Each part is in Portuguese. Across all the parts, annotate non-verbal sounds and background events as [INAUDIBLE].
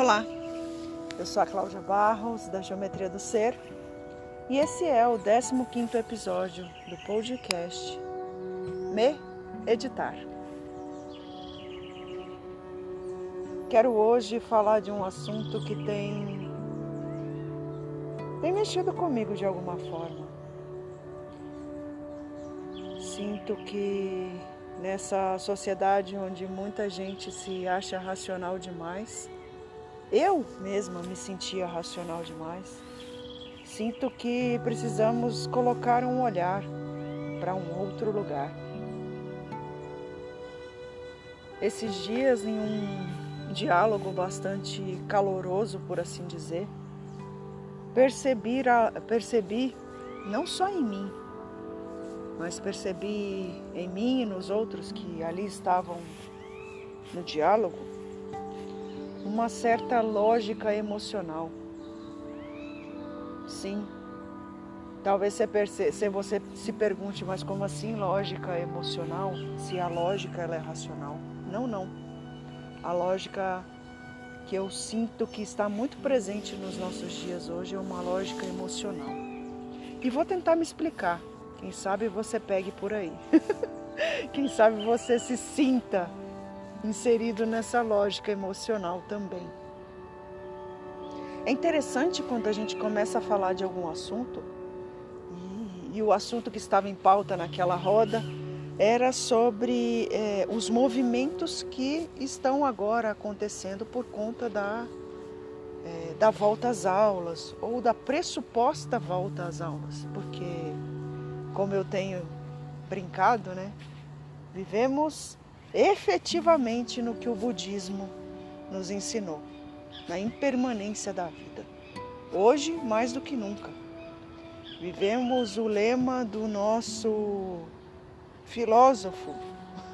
Olá, eu sou a Cláudia Barros, da Geometria do Ser, e esse é o 15 episódio do podcast Me Editar. Quero hoje falar de um assunto que tem, tem mexido comigo de alguma forma. Sinto que nessa sociedade onde muita gente se acha racional demais, eu mesma me sentia racional demais. Sinto que precisamos colocar um olhar para um outro lugar. Esses dias, em um diálogo bastante caloroso, por assim dizer, percebi, percebi não só em mim, mas percebi em mim e nos outros que ali estavam no diálogo uma certa lógica emocional. Sim. Talvez você, perce... se você se pergunte, mas como assim lógica emocional? Se a lógica ela é racional? Não, não. A lógica que eu sinto que está muito presente nos nossos dias hoje é uma lógica emocional. E vou tentar me explicar. Quem sabe você pegue por aí. [LAUGHS] Quem sabe você se sinta inserido nessa lógica emocional também. É interessante quando a gente começa a falar de algum assunto, e, e o assunto que estava em pauta naquela roda era sobre é, os movimentos que estão agora acontecendo por conta da, é, da volta às aulas ou da pressuposta volta às aulas, porque, como eu tenho brincado, né, vivemos efetivamente no que o budismo nos ensinou, na impermanência da vida. Hoje, mais do que nunca, vivemos o lema do nosso filósofo: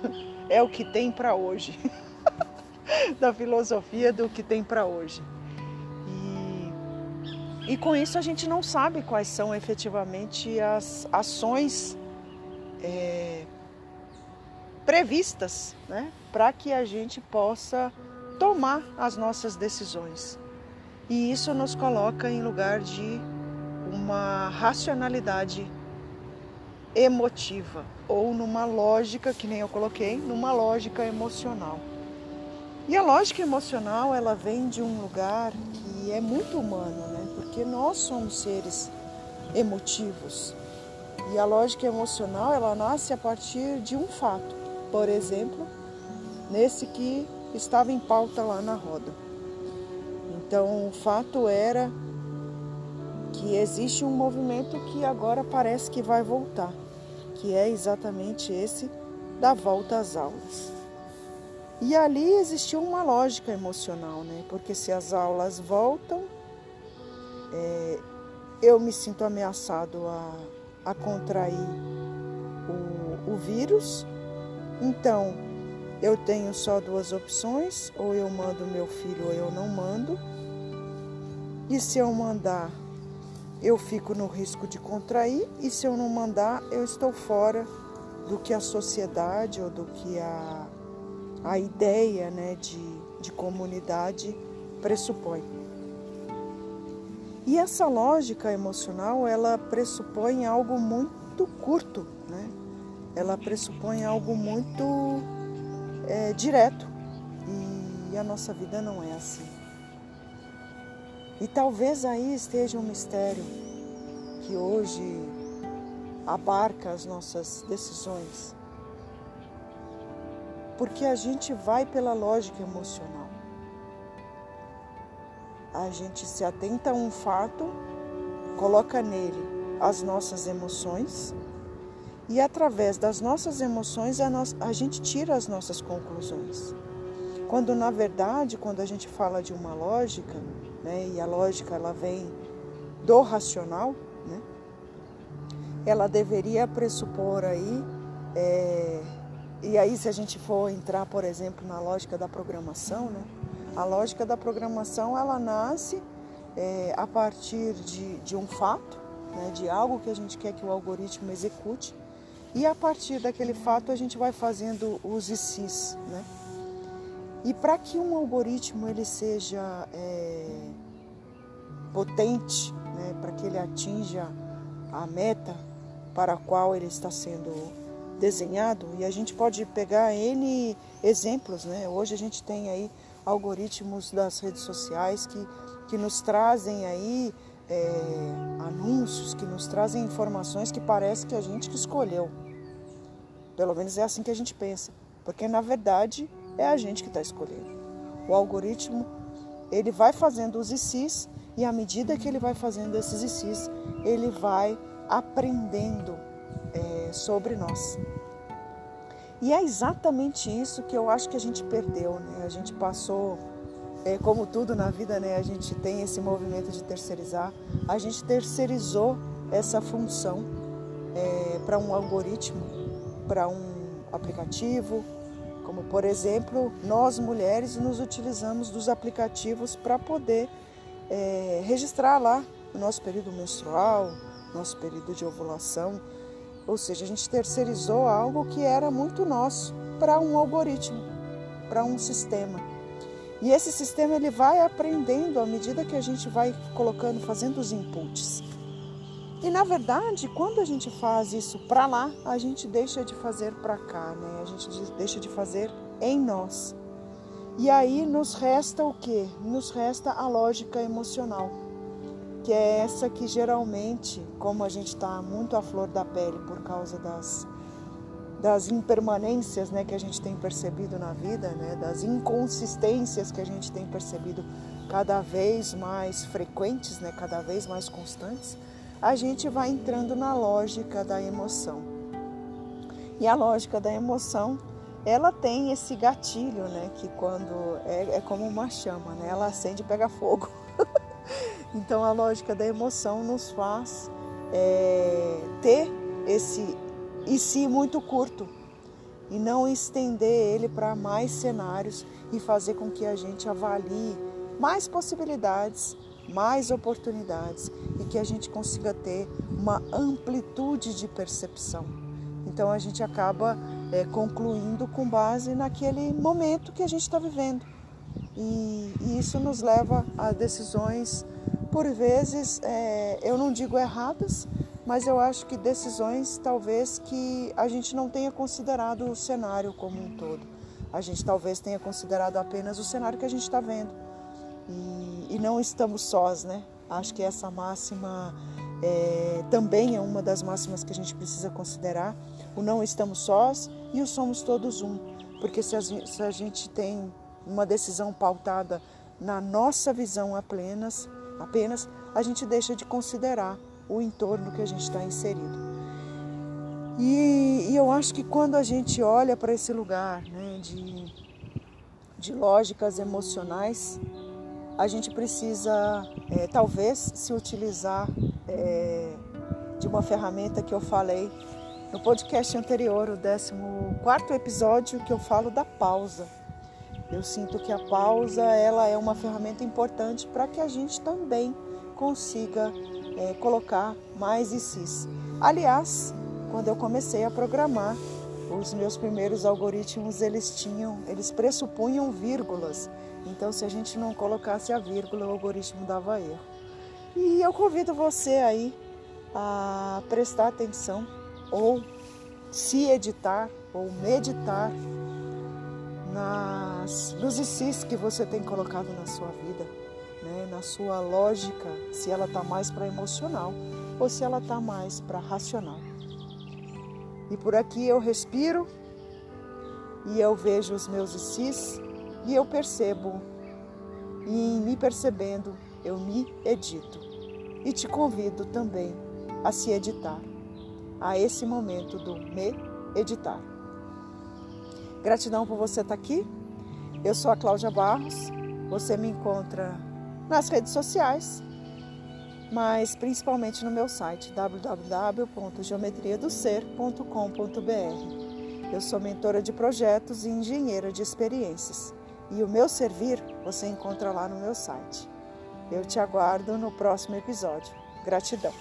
[LAUGHS] é o que tem para hoje. [LAUGHS] da filosofia do que tem para hoje. E, e com isso a gente não sabe quais são efetivamente as ações é, previstas né, para que a gente possa tomar as nossas decisões. E isso nos coloca em lugar de uma racionalidade emotiva ou numa lógica, que nem eu coloquei, numa lógica emocional. E a lógica emocional, ela vem de um lugar que é muito humano, né? Porque nós somos seres emotivos. E a lógica emocional, ela nasce a partir de um fato por exemplo, nesse que estava em pauta lá na roda. Então, o fato era que existe um movimento que agora parece que vai voltar, que é exatamente esse da volta às aulas. E ali existiu uma lógica emocional, né? Porque se as aulas voltam, é, eu me sinto ameaçado a, a contrair o, o vírus então, eu tenho só duas opções: ou eu mando meu filho ou eu não mando. E se eu mandar, eu fico no risco de contrair, e se eu não mandar, eu estou fora do que a sociedade ou do que a, a ideia né, de, de comunidade pressupõe. E essa lógica emocional, ela pressupõe algo muito curto? Ela pressupõe algo muito é, direto e a nossa vida não é assim. E talvez aí esteja um mistério que hoje abarca as nossas decisões. Porque a gente vai pela lógica emocional. A gente se atenta a um fato, coloca nele as nossas emoções e através das nossas emoções a, nós, a gente tira as nossas conclusões. Quando na verdade, quando a gente fala de uma lógica, né, e a lógica ela vem do racional, né, ela deveria pressupor aí, é, e aí se a gente for entrar, por exemplo, na lógica da programação, né, a lógica da programação ela nasce é, a partir de, de um fato, né, de algo que a gente quer que o algoritmo execute, e a partir daquele fato a gente vai fazendo os sis, né? E para que um algoritmo ele seja é, potente, né, para que ele atinja a meta para a qual ele está sendo desenhado, e a gente pode pegar N exemplos, né? Hoje a gente tem aí algoritmos das redes sociais que, que nos trazem aí é, anúncios, que nos trazem informações que parece que a gente que escolheu. Pelo menos é assim que a gente pensa, porque na verdade é a gente que está escolhendo. O algoritmo ele vai fazendo os ICs e à medida que ele vai fazendo esses ICs, ele vai aprendendo é, sobre nós. E é exatamente isso que eu acho que a gente perdeu, né? A gente passou, é, como tudo na vida, né? A gente tem esse movimento de terceirizar. A gente terceirizou essa função é, para um algoritmo, para um aplicativo, como por exemplo, nós mulheres nos utilizamos dos aplicativos para poder é, registrar lá o nosso período menstrual, nosso período de ovulação. Ou seja, a gente terceirizou algo que era muito nosso para um algoritmo, para um sistema. E esse sistema ele vai aprendendo à medida que a gente vai colocando, fazendo os inputs. E na verdade, quando a gente faz isso para lá, a gente deixa de fazer para cá, né? A gente deixa de fazer em nós. E aí nos resta o que? Nos resta a lógica emocional que é essa que geralmente, como a gente está muito à flor da pele por causa das, das impermanências né, que a gente tem percebido na vida, né, das inconsistências que a gente tem percebido cada vez mais frequentes, né, cada vez mais constantes, a gente vai entrando na lógica da emoção. E a lógica da emoção, ela tem esse gatilho, né, que quando é, é como uma chama, né, ela acende e pega fogo. [LAUGHS] Então a lógica da emoção nos faz é, ter esse e si muito curto e não estender ele para mais cenários e fazer com que a gente avalie mais possibilidades, mais oportunidades e que a gente consiga ter uma amplitude de percepção. Então a gente acaba é, concluindo com base naquele momento que a gente está vivendo. E, e, isso nos leva a decisões por vezes, é, eu não digo erradas, mas eu acho que decisões talvez que a gente não tenha considerado o cenário como um todo. A gente talvez tenha considerado apenas o cenário que a gente está vendo. E, e, não estamos sós, né? Acho que essa máxima é, também é uma das máximas que a gente precisa considerar. O não estamos sós e o somos todos um. Porque se a, se a gente tem uma decisão pautada na nossa visão apenas, apenas, a gente deixa de considerar o entorno que a gente está inserido. E, e, eu acho que quando a gente olha para esse lugar né, de, de lógicas emocionais, a gente precisa é, talvez se utilizar é, de uma ferramenta que eu falei no podcast anterior, o 14 episódio, que eu falo da pausa. Eu sinto que a pausa ela é uma ferramenta importante para que a gente também consiga é, colocar mais ICs. Aliás, quando eu comecei a programar, os meus primeiros algoritmos eles tinham, eles pressupunham vírgulas. Então, se a gente não colocasse a vírgula, o algoritmo dava erro. E eu convido você aí a prestar atenção ou se editar ou meditar nas, nos ICs que você tem colocado na sua vida, né? na sua lógica, se ela está mais para emocional ou se ela está mais para racional. E por aqui eu respiro e eu vejo os meus ICs e eu percebo, e em me percebendo, eu me edito. E te convido também a se editar, a esse momento do me editar. Gratidão por você estar aqui. Eu sou a Cláudia Barros. Você me encontra nas redes sociais, mas principalmente no meu site www.geometriadoser.com.br. Eu sou mentora de projetos e engenheira de experiências. E o meu servir você encontra lá no meu site. Eu te aguardo no próximo episódio. Gratidão.